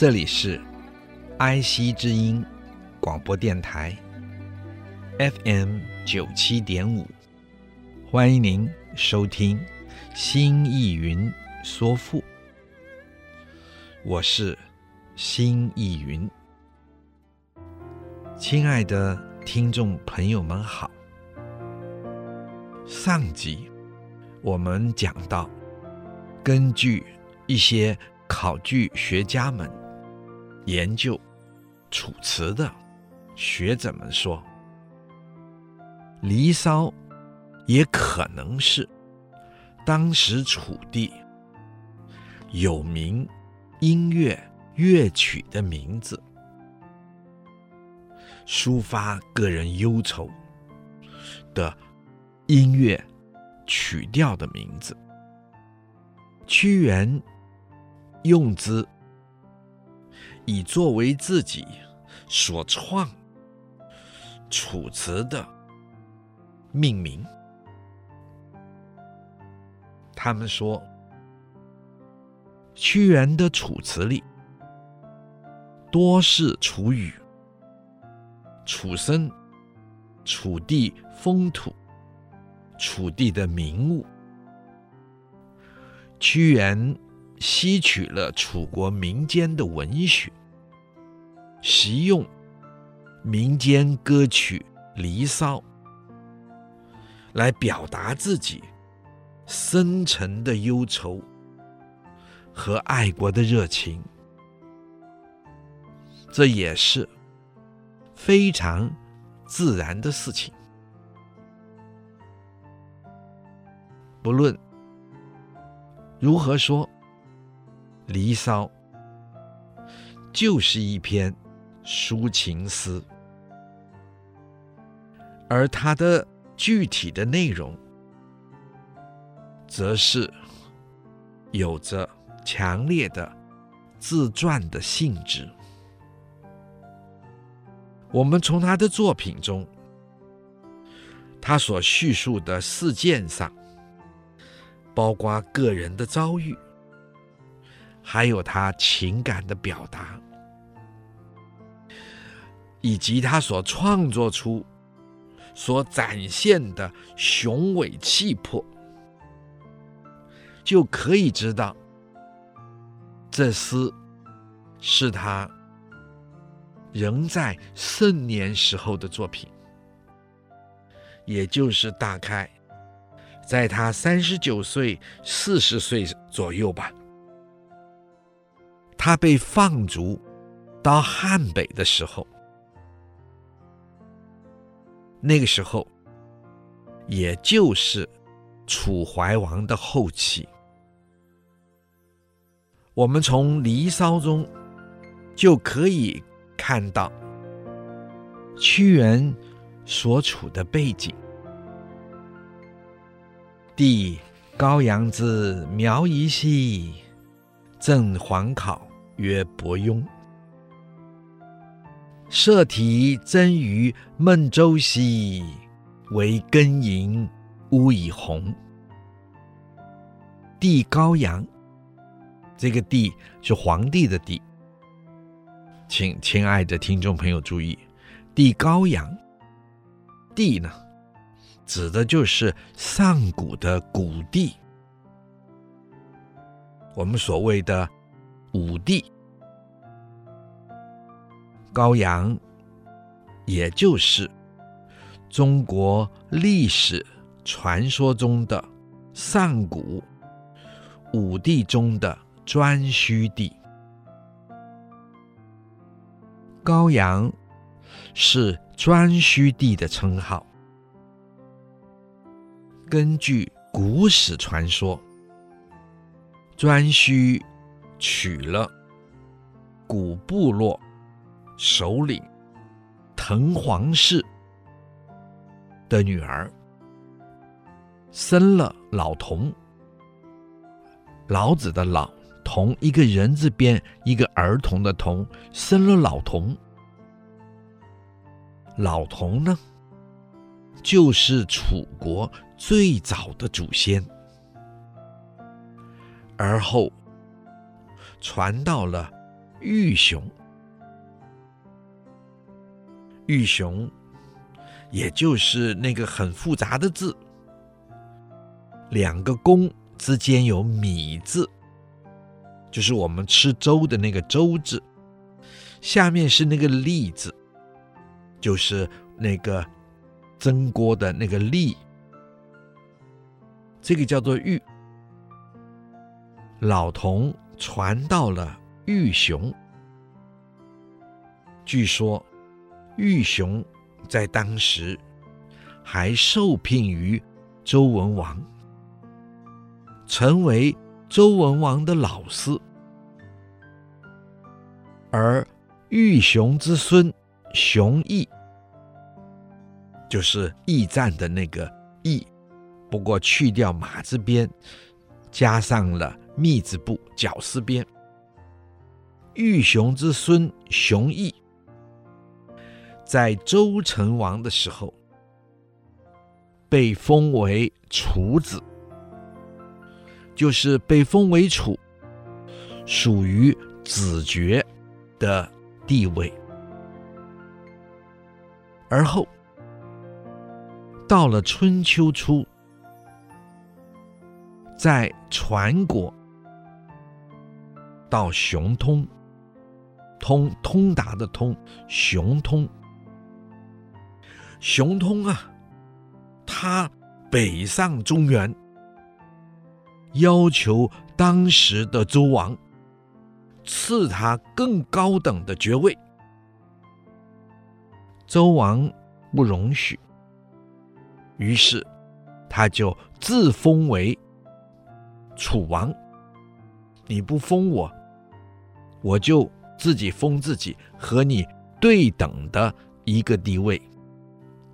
这里是爱惜之音广播电台 FM 九七点五，欢迎您收听《新意云说赋》，我是新意云。亲爱的听众朋友们好，上集我们讲到，根据一些考据学家们。研究《楚辞》的学者们说，《离骚》也可能是当时楚地有名音乐乐曲的名字，抒发个人忧愁的音乐曲调的名字。屈原用之。以作为自己所创《楚辞》的命名。他们说，屈原的《楚辞》里多是楚语、楚生、楚地风土、楚地的名物。屈原吸取了楚国民间的文学。习用民间歌曲《离骚》来表达自己深沉的忧愁和爱国的热情，这也是非常自然的事情。不论如何说，《离骚》就是一篇。抒情诗，而它的具体的内容，则是有着强烈的自传的性质。我们从他的作品中，他所叙述的事件上，包括个人的遭遇，还有他情感的表达。以及他所创作出、所展现的雄伟气魄，就可以知道，这诗是他仍在盛年时候的作品，也就是大概在他三十九岁、四十岁左右吧。他被放逐到汉北的时候。那个时候，也就是楚怀王的后期。我们从《离骚》中就可以看到屈原所处的背景。帝高阳之苗夷兮，赠皇考曰伯庸。摄题曾于孟州兮，惟庚寅，屋以红。帝高阳，这个帝是皇帝的帝。请亲爱的听众朋友注意，帝高阳，帝呢，指的就是上古的古帝，我们所谓的武帝。高阳，也就是中国历史传说中的上古五帝中的颛顼帝。高阳是颛顼帝的称号。根据古史传说，颛顼娶了古部落首领藤黄氏的女儿，生了老童。老子的老童，一个人字边一个儿童的童，生了老童。老童呢，就是楚国最早的祖先，而后传到了玉熊。玉熊，也就是那个很复杂的字，两个弓。之间有“米”字，就是我们吃粥的那个“粥”字，下面是那个“立”字，就是那个蒸锅的那个“立”，这个叫做“玉”。老童传到了玉熊，据说玉熊在当时还受聘于周文王。成为周文王的老师，而玉熊之孙熊绎，就是驿站的那个驿，不过去掉马字边，加上了密字部绞丝边。玉熊之孙熊绎，在周成王的时候，被封为楚子。就是被封为楚，属于子爵的地位。而后到了春秋初，在传国到熊通，通通达的通，熊通，熊通啊，他北上中原。要求当时的周王赐他更高等的爵位，周王不容许，于是他就自封为楚王。你不封我，我就自己封自己，和你对等的一个地位，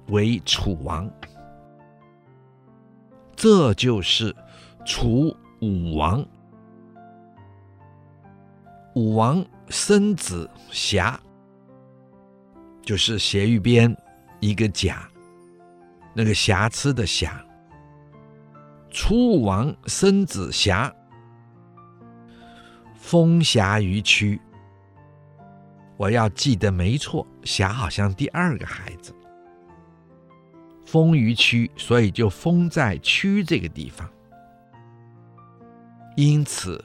为楚王。这就是。楚武王，武王生子瑕，就是斜玉边一个甲，那个瑕疵的瑕。楚武王生子瑕，封瑕于区。我要记得没错，瑕好像第二个孩子，封于曲，所以就封在曲这个地方。因此，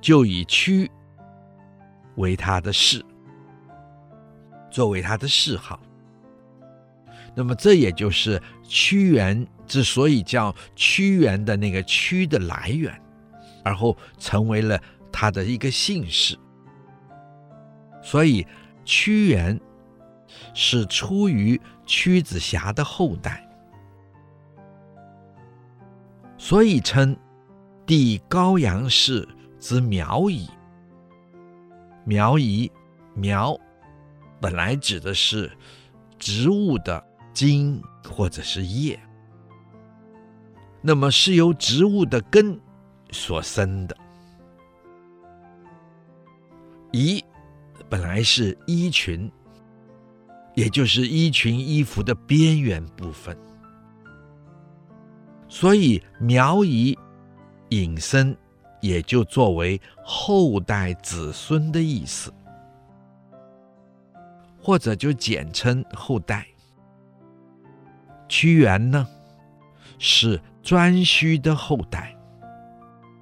就以屈为他的谥，作为他的谥号。那么，这也就是屈原之所以叫屈原的那个“屈”的来源，而后成为了他的一个姓氏。所以，屈原是出于屈子瑕的后代，所以称。弟高阳氏之苗裔，苗裔苗本来指的是植物的茎或者是叶，那么是由植物的根所生的。夷本来是衣裙，也就是衣裙衣服的边缘部分，所以苗裔。隐身，也就作为后代子孙的意思，或者就简称后代。屈原呢，是颛顼的后代，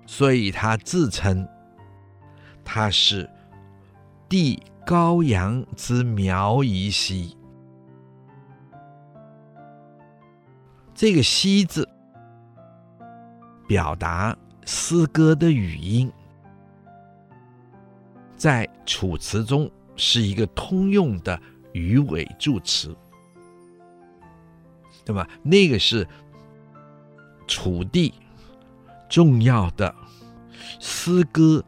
所以他自称他是帝高阳之苗裔兮。这个“兮”字。表达诗歌的语音，在楚辞中是一个通用的语尾助词。那么，那个是楚地重要的诗歌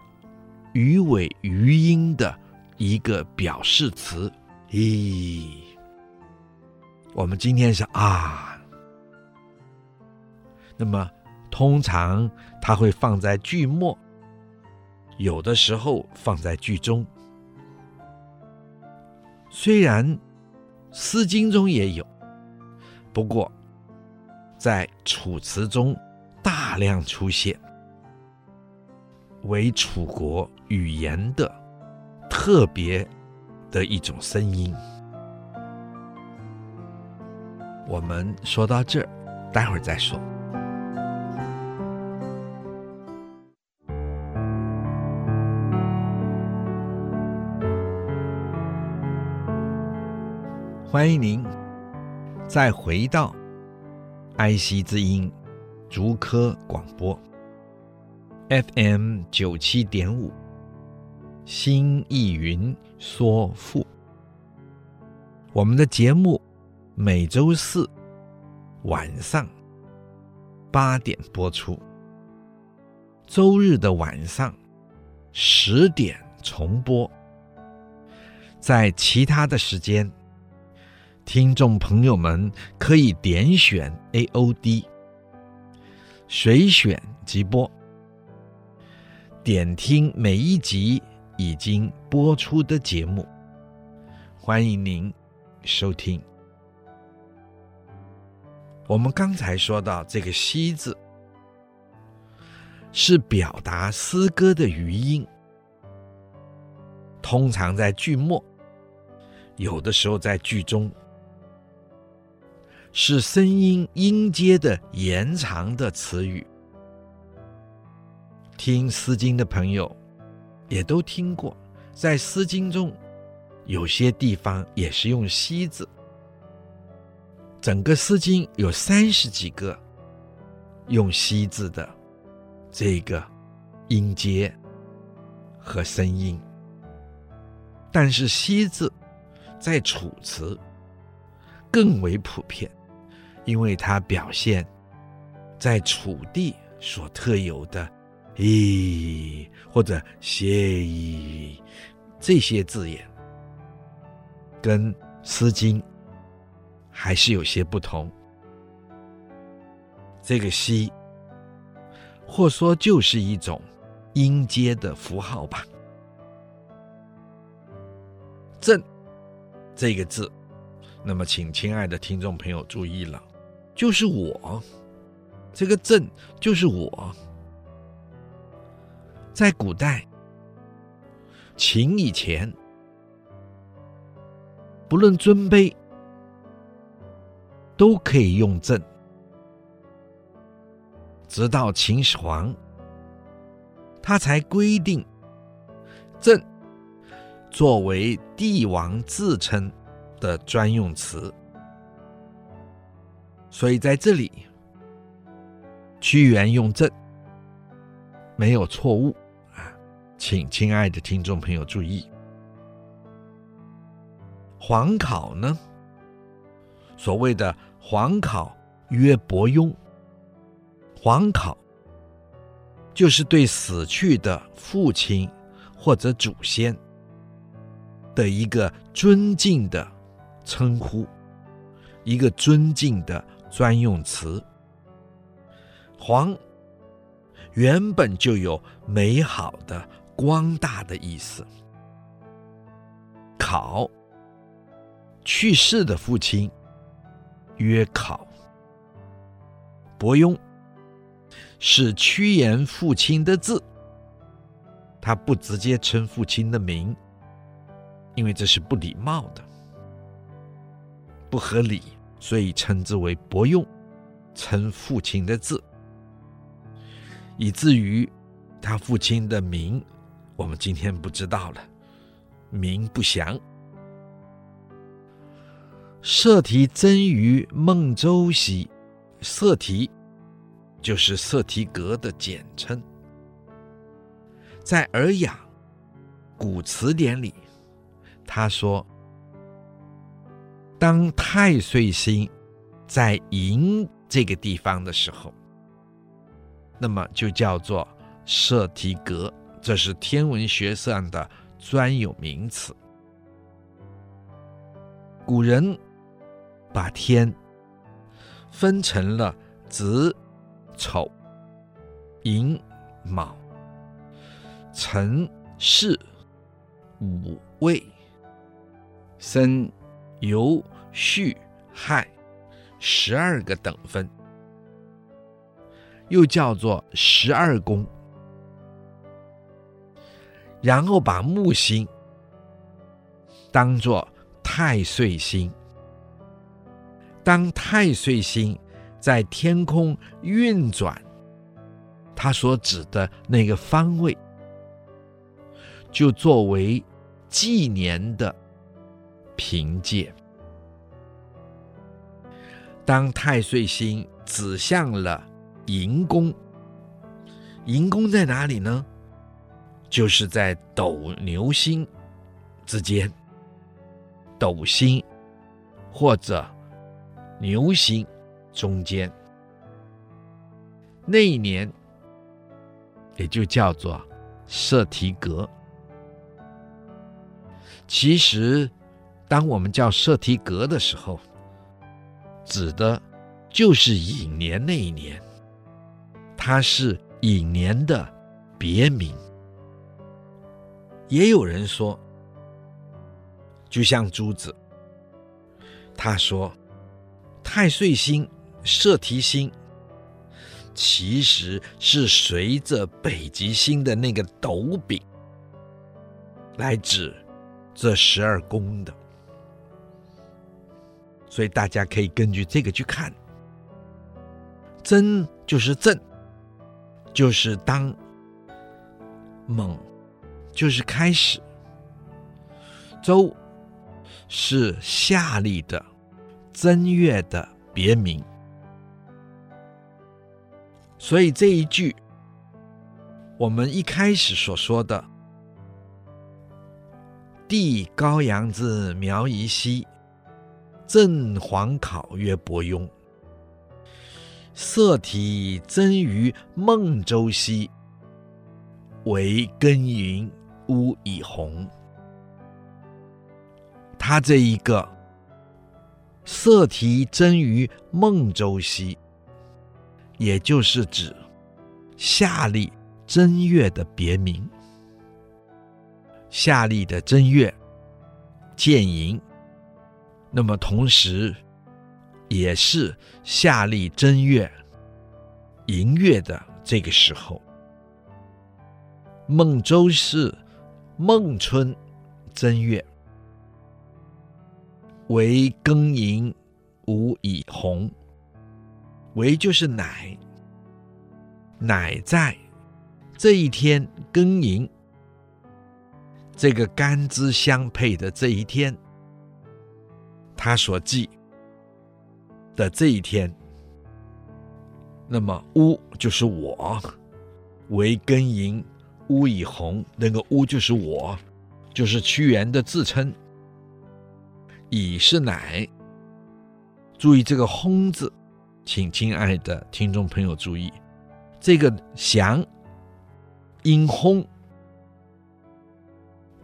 鱼尾鱼音的一个表示词。咦，我们今天是啊，那么通常它会放在句末，有的时候放在句中。虽然《诗经》中也有，不过在《楚辞》中大量出现，为楚国语言的特别的一种声音。我们说到这，待会儿再说。欢迎您再回到爱惜之音竹科广播 FM 九七点五，新意云说赋。我们的节目每周四晚上八点播出，周日的晚上十点重播。在其他的时间。听众朋友们可以点选 AOD，随选即播，点听每一集已经播出的节目。欢迎您收听。我们刚才说到这个“兮”字，是表达诗歌的余音，通常在句末，有的时候在句中。是声音音阶的延长的词语。听《诗经》的朋友也都听过，在《诗经》中有些地方也是用“西”字。整个《诗经》有三十几个用“西”字的这个音阶和声音，但是“西”字在《楚辞》更为普遍。因为它表现在楚地所特有的“咦”或者“谢矣”这些字眼，跟《诗经》还是有些不同。这个“西”或说就是一种音阶的符号吧。“朕”这个字，那么请亲爱的听众朋友注意了。就是我，这个“朕”就是我。在古代，秦以前，不论尊卑，都可以用“朕”。直到秦始皇，他才规定“朕”作为帝王自称的专用词。所以在这里，屈原用“朕”没有错误，请亲爱的听众朋友注意。黄考呢，所谓的“黄考曰伯庸”，黄考就是对死去的父亲或者祖先的一个尊敬的称呼，一个尊敬的。专用词“黄”原本就有美好的、光大的意思。考去世的父亲曰考。伯庸是屈原父亲的字，他不直接称父亲的名，因为这是不礼貌的，不合理。所以称之为伯庸，称父亲的字，以至于他父亲的名，我们今天不知道了，名不详。色提真于孟州兮，色提就是色提格的简称，在《尔雅》古词典里，他说。当太岁星在寅这个地方的时候，那么就叫做色提格，这是天文学上的专有名词。古人把天分成了子、丑、寅、卯、辰、巳、午、未、申、酉、戌、亥十二个等分，又叫做十二宫。然后把木星当做太岁星。当太岁星在天空运转，它所指的那个方位，就作为纪年的凭借。当太岁星指向了寅宫，寅宫在哪里呢？就是在斗牛星之间，斗星或者。牛星中间，那一年也就叫做舍提格。其实，当我们叫舍提格的时候，指的就是寅年那一年，它是寅年的别名。也有人说，就像朱子，他说。太岁星、舍提星，其实是随着北极星的那个斗柄来指这十二宫的，所以大家可以根据这个去看。真就是正，就是当；猛就是开始；周是夏历的。正月的别名，所以这一句，我们一开始所说的“帝高阳之苗夷兮，正黄考曰伯庸。色体真于孟州兮，为庚寅，乌以红。”他这一个。色提真于孟州兮，也就是指夏历正月的别名。夏历的正月见寅，那么同时也是夏历正月寅月的这个时候。孟州是孟春正月。为庚寅，午以红。为就是乃，乃在这一天庚寅，这个干支相配的这一天，他所记的这一天。那么乌就是我，为庚寅，午以红，那个乌就是我，就是屈原的自称。以是乃，注意这个“轰”字，请亲爱的听众朋友注意，这个“祥”因轰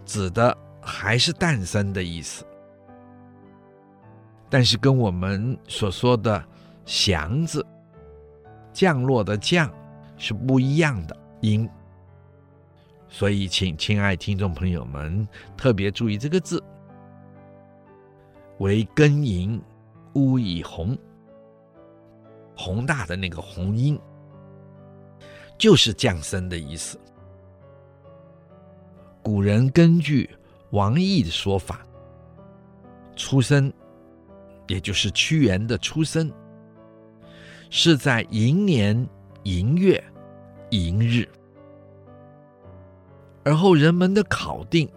指的还是诞生的意思，但是跟我们所说的“祥”字降落的“降”是不一样的音，所以请亲爱听众朋友们特别注意这个字。为庚寅，乌以红，宏大的那个红音，就是降生的意思。古人根据王逸的说法，出生，也就是屈原的出生，是在寅年寅月寅日，而后人们的考定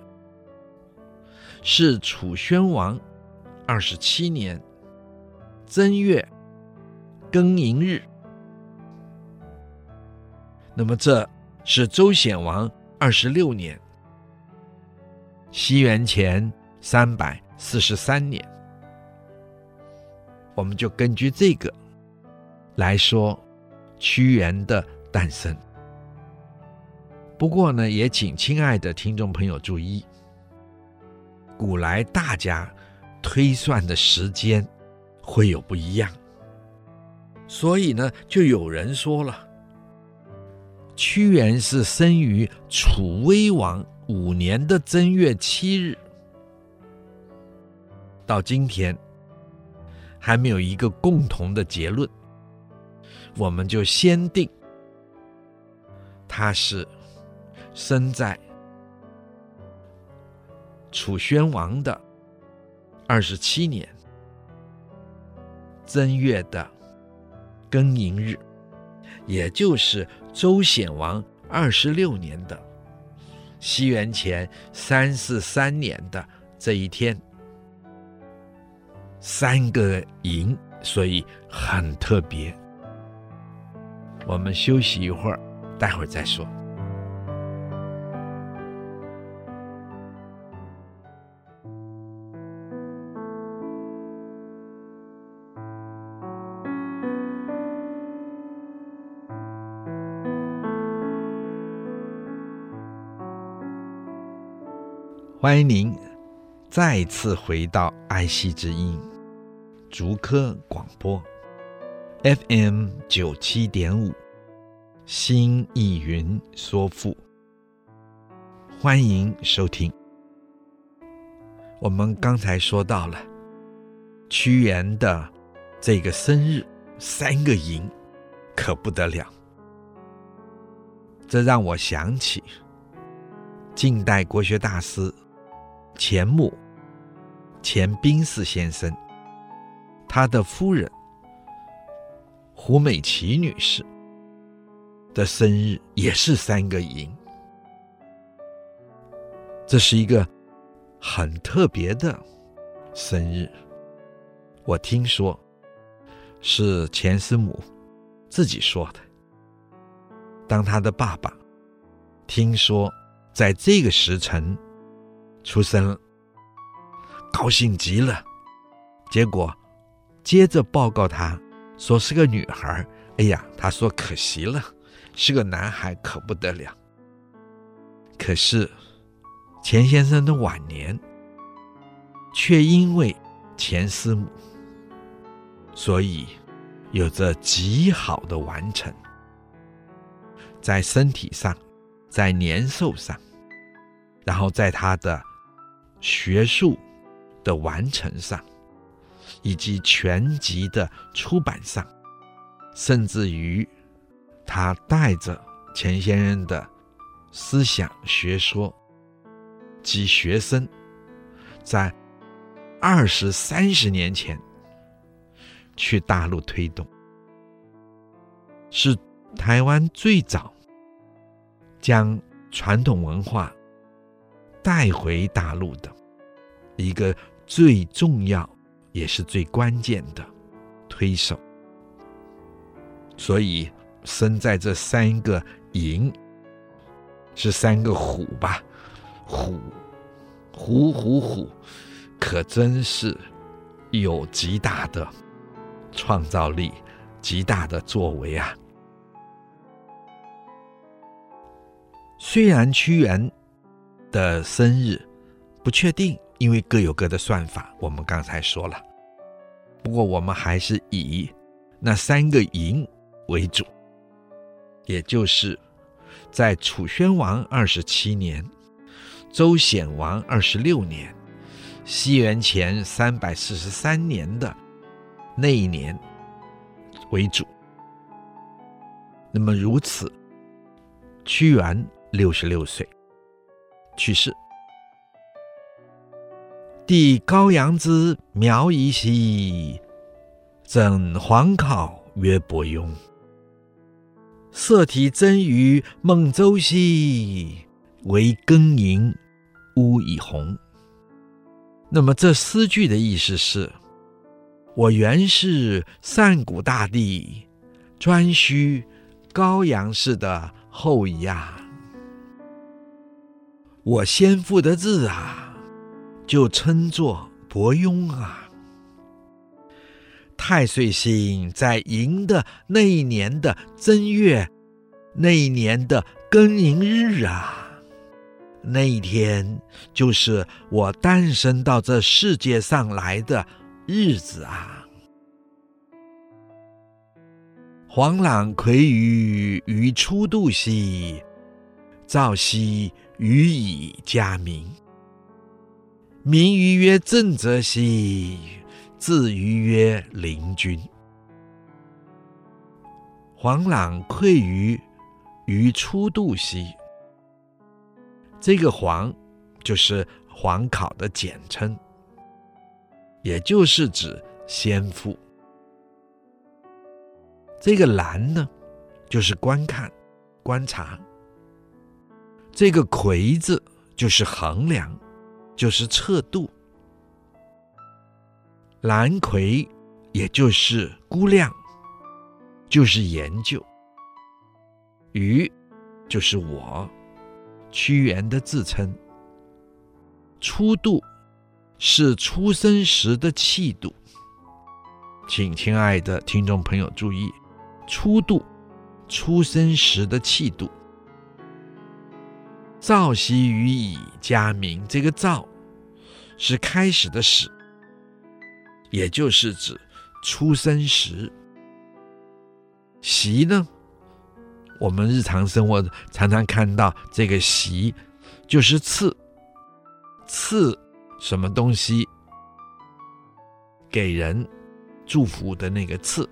是楚宣王。二十七年正月庚寅日，那么这是周显王二十六年，西元前三百四十三年，我们就根据这个来说屈原的诞生。不过呢，也请亲爱的听众朋友注意，古来大家推算的时间会有不一样，所以呢，就有人说了，屈原是生于楚威王五年的正月七日。到今天还没有一个共同的结论，我们就先定他是。生在楚宣王的二十七年正月的庚寅日，也就是周显王二十六年的西元前三四三年的这一天，三个寅，所以很特别。我们休息一会儿，待会儿再说。欢迎您再次回到爱惜之音竹科广播 FM 九七点五新意云说赋，欢迎收听。我们刚才说到了屈原的这个生日三个寅，可不得了。这让我想起近代国学大师。钱穆、钱宾四先生，他的夫人胡美琪女士的生日也是三个寅，这是一个很特别的生日。我听说是钱师母自己说的。当他的爸爸听说在这个时辰，出生了，高兴极了。结果接着报告他说是个女孩。哎呀，他说可惜了，是个男孩可不得了。可是钱先生的晚年却因为钱师母，所以有着极好的完成，在身体上，在年寿上，然后在他的。学术的完成上，以及全集的出版上，甚至于他带着钱先生的思想学说及学生，在二十三十年前去大陆推动，是台湾最早将传统文化。带回大陆的一个最重要也是最关键的推手，所以生在这三个寅是三个虎吧？虎，虎虎虎，可真是有极大的创造力，极大的作为啊！虽然屈原。的生日不确定，因为各有各的算法。我们刚才说了，不过我们还是以那三个寅为主，也就是在楚宣王二十七年、周显王二十六年、西元前三百四十三年的那一年为主。那么如此，屈原六十六岁。去世。帝高阳之苗裔兮，赠黄考曰伯庸。色体真于孟周兮，惟庚寅乌以红。那么这诗句的意思是：我原是上古大帝顓頊高阳氏的后裔啊。我先父的字啊，就称作伯庸啊。太岁星在寅的那一年的正月那一年的庚寅日啊，那一天就是我诞生到这世界上来的日子啊。黄朗葵于于初度兮，兆兮予以加名。名于曰正则兮，字于曰灵均。黄朗葵于于初度兮，这个黄就是黄考的简称，也就是指先父。这个兰呢，就是观看、观察；这个葵字就是衡量，就是测度。兰葵也就是估量，就是研究。鱼就是我，屈原的自称。初度是出生时的气度，请亲爱的听众朋友注意。初度，出生时的气度。兆兮于以嘉名，这个兆是开始的始，也就是指出生时。习呢，我们日常生活常常看到这个习，就是赐，赐什么东西给人祝福的那个赐。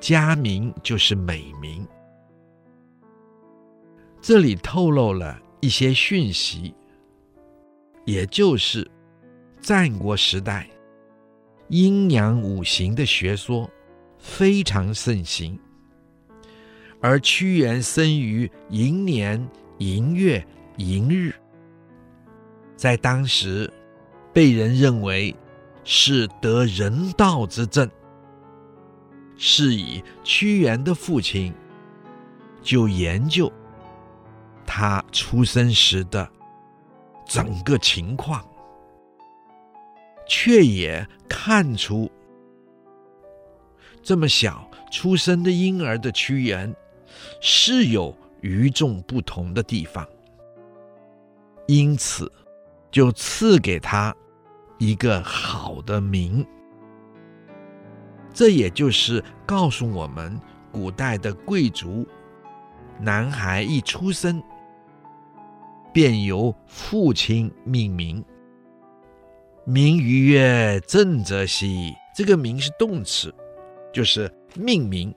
嘉名就是美名，这里透露了一些讯息，也就是战国时代阴阳五行的学说非常盛行，而屈原生于寅年寅月寅日，在当时被人认为是得人道之正。是以屈原的父亲就研究他出生时的整个情况，却也看出这么小出生的婴儿的屈原是有与众不同的地方，因此就赐给他一个好的名。这也就是告诉我们，古代的贵族，男孩一出生便由父亲命名。名于曰正则兮，这个名是动词，就是命名，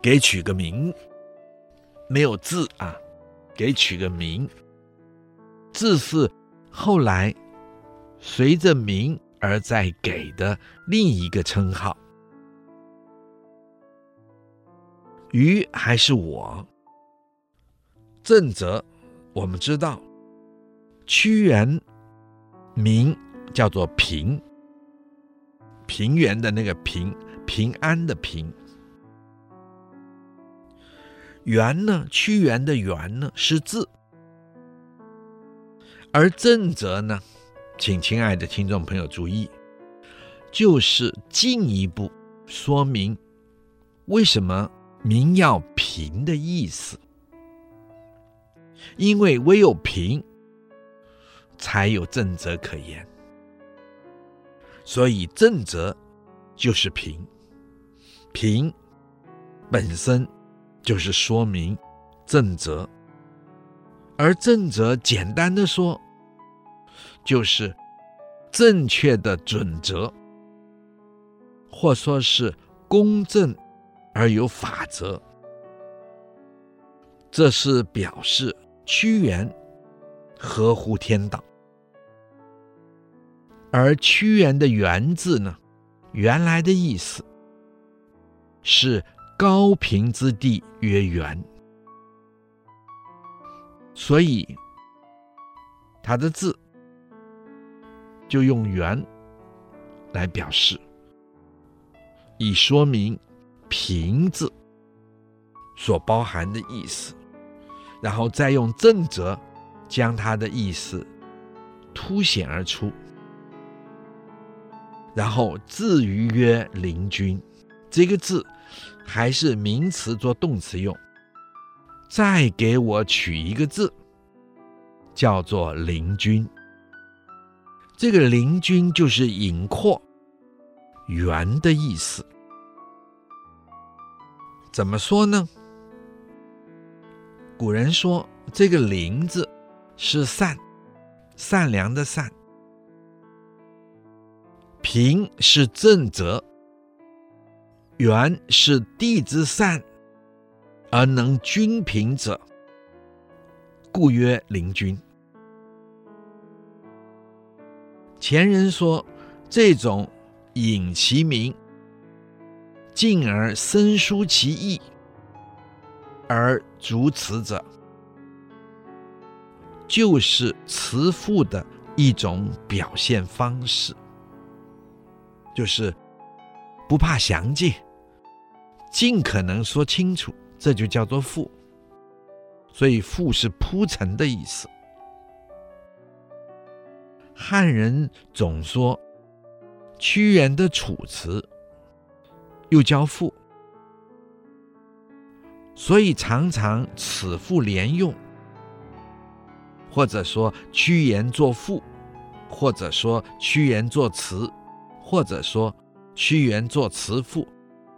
给取个名，没有字啊，给取个名，字是后来随着名而再给的另一个称号。于还是我，正则，我们知道，屈原名叫做平，平原的那个平，平安的平。原呢，屈原的原呢是字，而正则呢，请亲爱的听众朋友注意，就是进一步说明为什么。名要平的意思，因为唯有平，才有正则可言。所以正则就是平，平本身就是说明正则，而正则简单的说，就是正确的准则，或说是公正。而有法则，这是表示屈原合乎天道。而屈原的“原”字呢，原来的意思是高平之地曰原，所以他的字就用“原”来表示，以说明。平字所包含的意思，然后再用正则将它的意思凸显而出，然后字于曰灵君，这个字还是名词做动词用，再给我取一个字，叫做灵君。这个灵君就是隐括、圆的意思。怎么说呢？古人说这个“灵”字是善，善良的善；平是正则；圆是地之善，而能均平者，故曰灵均。前人说这种隐其名，进而深疏其意，而逐词者，就是辞赋的一种表现方式，就是不怕详尽，尽可能说清楚，这就叫做赋。所以赋是铺陈的意思。汉人总说屈原的《楚辞》又叫赋，所以常常此赋连用，或者说屈原作赋，或者说屈原作词，或者说屈原作词赋，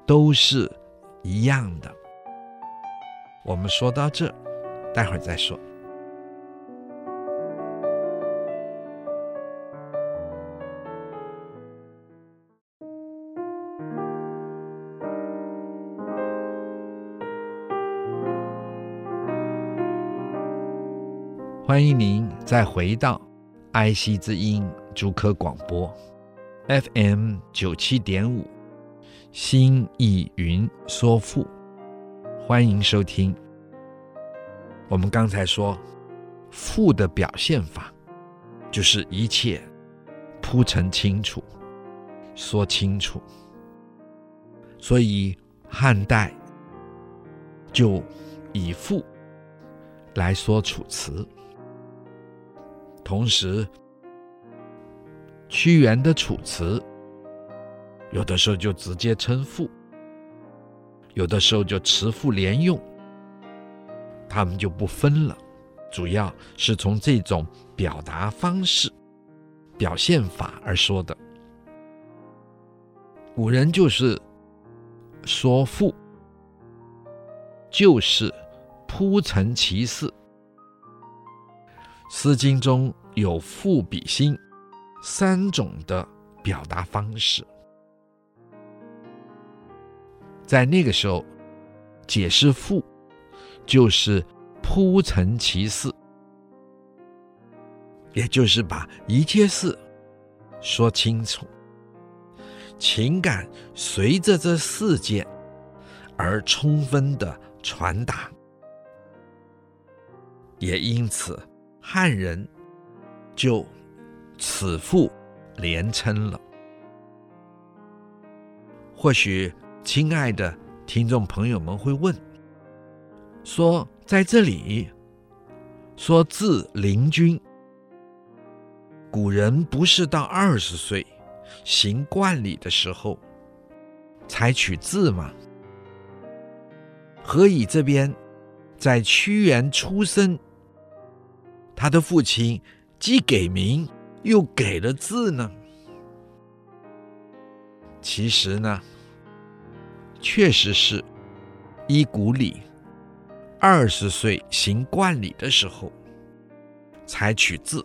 都是一样的。我们说到这，待会儿再说。欢迎您再回到爱惜之音竹科广播，FM 九七点五，新意云说赋，欢迎收听。我们刚才说，赋的表现法，就是一切铺陈清楚，说清楚。所以汉代就以赋来说楚辞。同时，屈原的《楚辞》有的时候就直接称赋，有的时候就词赋连用，他们就不分了，主要是从这种表达方式、表现法而说的。古人就是说赋，就是铺陈其事。《诗经》中有赋比兴三种的表达方式，在那个时候解释赋就是铺陈其事，也就是把一切事说清楚，情感随着这事件而充分的传达，也因此。汉人就此赋连称了。或许亲爱的听众朋友们会问：说在这里说字灵君，古人不是到二十岁行冠礼的时候才取字吗？何以这边在屈原出生？他的父亲既给名又给了字呢？其实呢，确实是伊古里，二十岁行冠礼的时候才取字。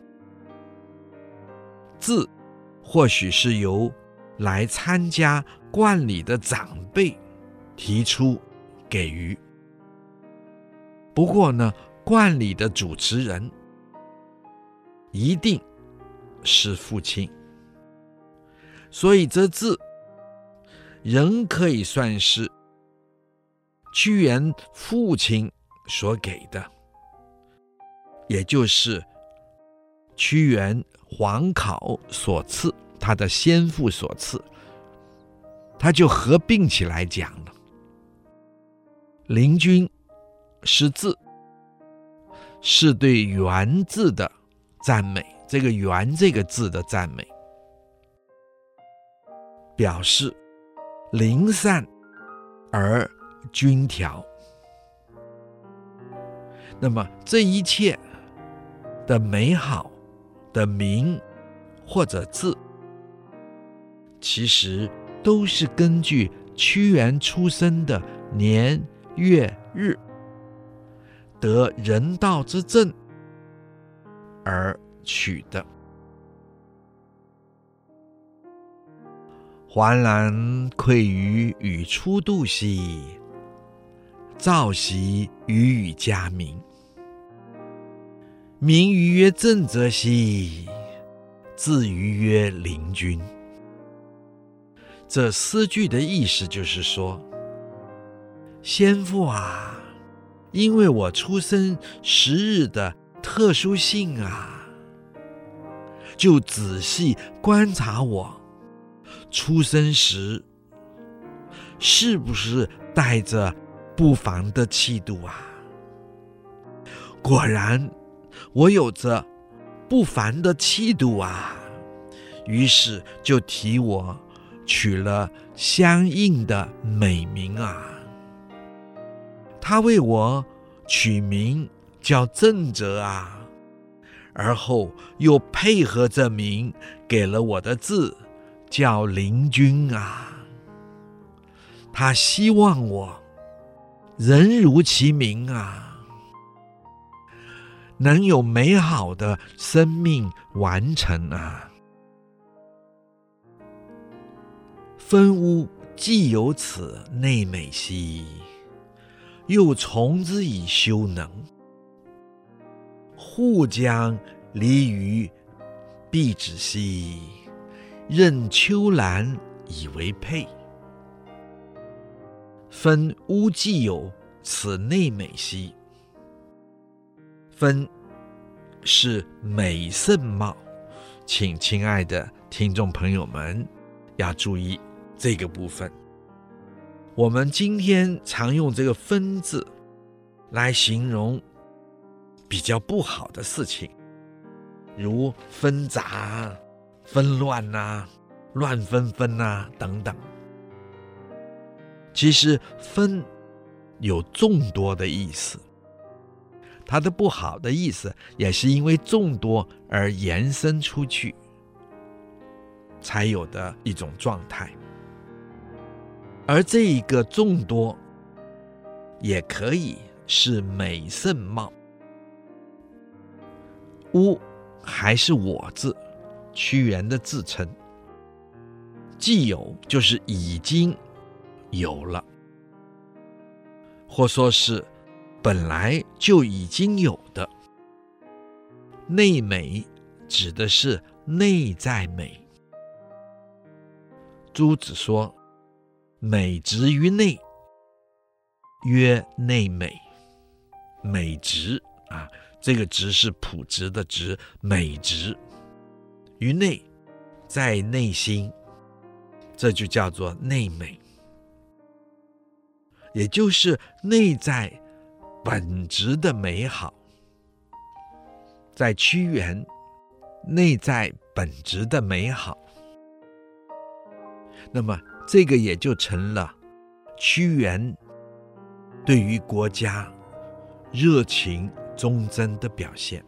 字或许是由来参加冠礼的长辈提出给予。不过呢，冠礼的主持人。一定是父亲，所以这字仍可以算是屈原父亲所给的，也就是屈原皇考所赐，他的先父所赐，他就合并起来讲了。灵均是字，是对原字的。赞美这个“圆”这个字的赞美，表示灵善而均调。那么这一切的美好的名或者字，其实都是根据屈原出生的年月日，得人道之正而取的。环兰愧于与初度兮，曌兮鱼与家明。名于曰正则兮，字于曰灵均。这诗句的意思就是说，先父啊，因为我出生时日的特殊性啊，就仔细观察我。出生时是不是带着不凡的气度啊？果然，我有着不凡的气度啊！于是就替我取了相应的美名啊。他为我取名叫正则啊，而后又配合这名给了我的字。叫灵君啊，他希望我人如其名啊，能有美好的生命完成啊。分屋既有此内美兮，又从之以修能。护将离于璧子兮。任秋兰以为佩，分屋既有此内美兮。分是美甚貌，请亲爱的听众朋友们要注意这个部分。我们今天常用这个“分”字来形容比较不好的事情，如纷杂。纷乱呐、啊，乱纷纷呐，等等。其实“纷”有众多的意思，它的不好的意思也是因为众多而延伸出去才有的一种状态。而这一个众多，也可以是美盛貌。屋还是我字。屈原的自称，既有就是已经有了，或说是本来就已经有的。内美指的是内在美。朱子说：“美植于内，曰内美。”美植啊，这个值是朴植的值，美值。于内，在内心，这就叫做内美，也就是内在本质的美好。在屈原，内在本质的美好，那么这个也就成了屈原对于国家热情忠贞的表现。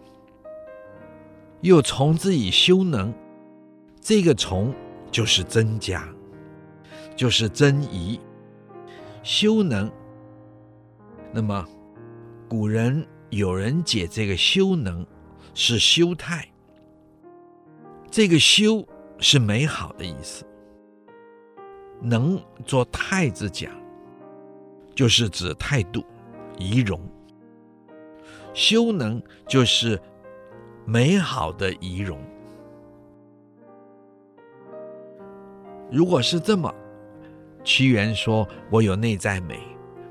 又从之以修能，这个从就是增加，就是增益。修能，那么古人有人解这个修能是修态，这个修是美好的意思，能做态字讲，就是指态度、仪容。修能就是。美好的仪容，如果是这么，屈原说：“我有内在美，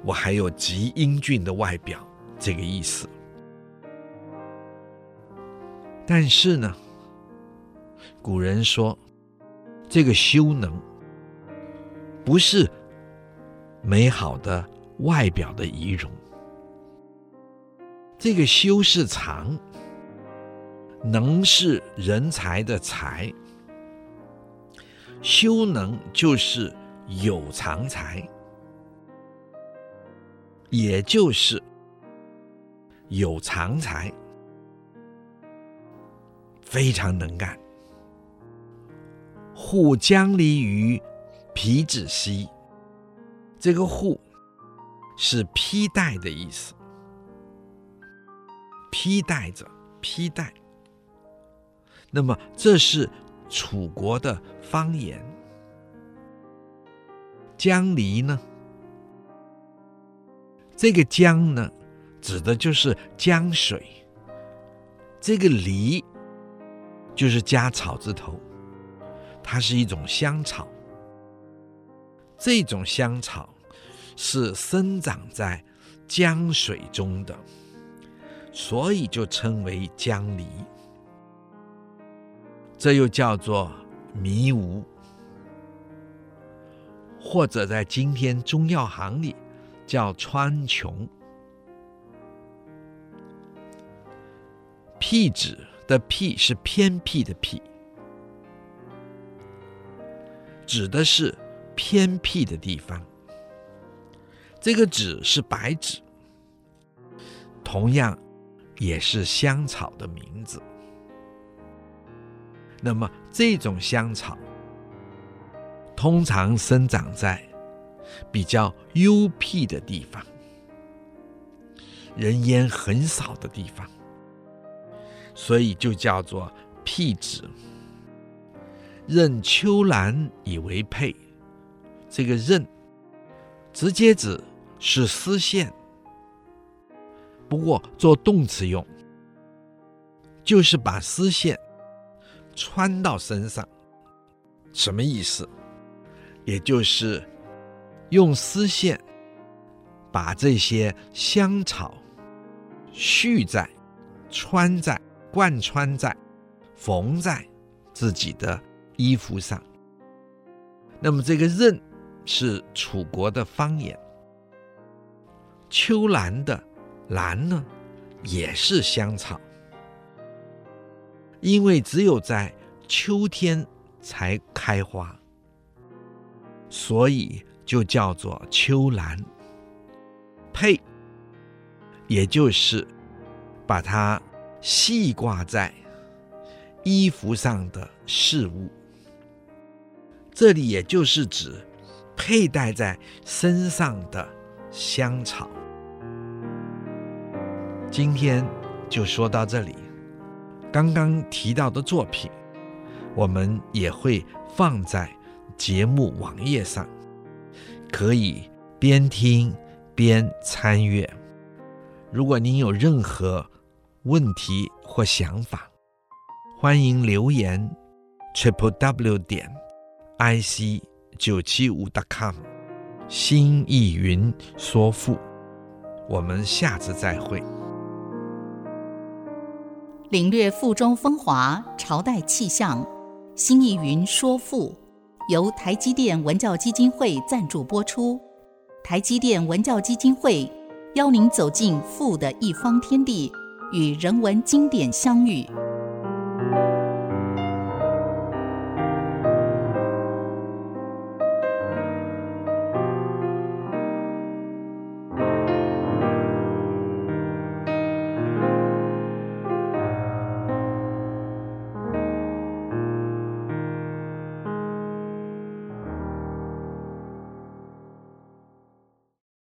我还有极英俊的外表。”这个意思。但是呢，古人说，这个修能不是美好的外表的仪容，这个修是藏。能是人才的才，修能就是有长才，也就是有长才，非常能干。护江离于皮脂兮，这个护是披带的意思，披带着，披带。那么这是楚国的方言。江离呢？这个江呢，指的就是江水。这个离就是加草字头。它是一种香草，这种香草是生长在江水中的，所以就称为江离。这又叫做迷乌，或者在今天中药行里叫川穹。僻指的僻是偏僻的僻。指的是偏僻的地方。这个“芷”是白芷，同样也是香草的名字。那么这种香草通常生长在比较幽僻的地方，人烟很少的地方，所以就叫做僻芷。任秋兰以为佩，这个“任”直接指是丝线，不过做动词用，就是把丝线穿到身上，什么意思？也就是用丝线把这些香草续在、穿在、贯穿在、缝在自己的。衣服上，那么这个“任”是楚国的方言。秋兰的“兰”呢，也是香草，因为只有在秋天才开花，所以就叫做秋兰。佩，也就是把它系挂在衣服上的饰物。这里也就是指佩戴在身上的香草。今天就说到这里。刚刚提到的作品，我们也会放在节目网页上，可以边听边参阅。如果您有任何问题或想法，欢迎留言 triple w 点。i c 九七五 .com，新意云说赋，我们下次再会。领略赋中风华，朝代气象，新义云说赋，由台积电文教基金会赞助播出。台积电文教基金会邀您走进赋的一方天地，与人文经典相遇。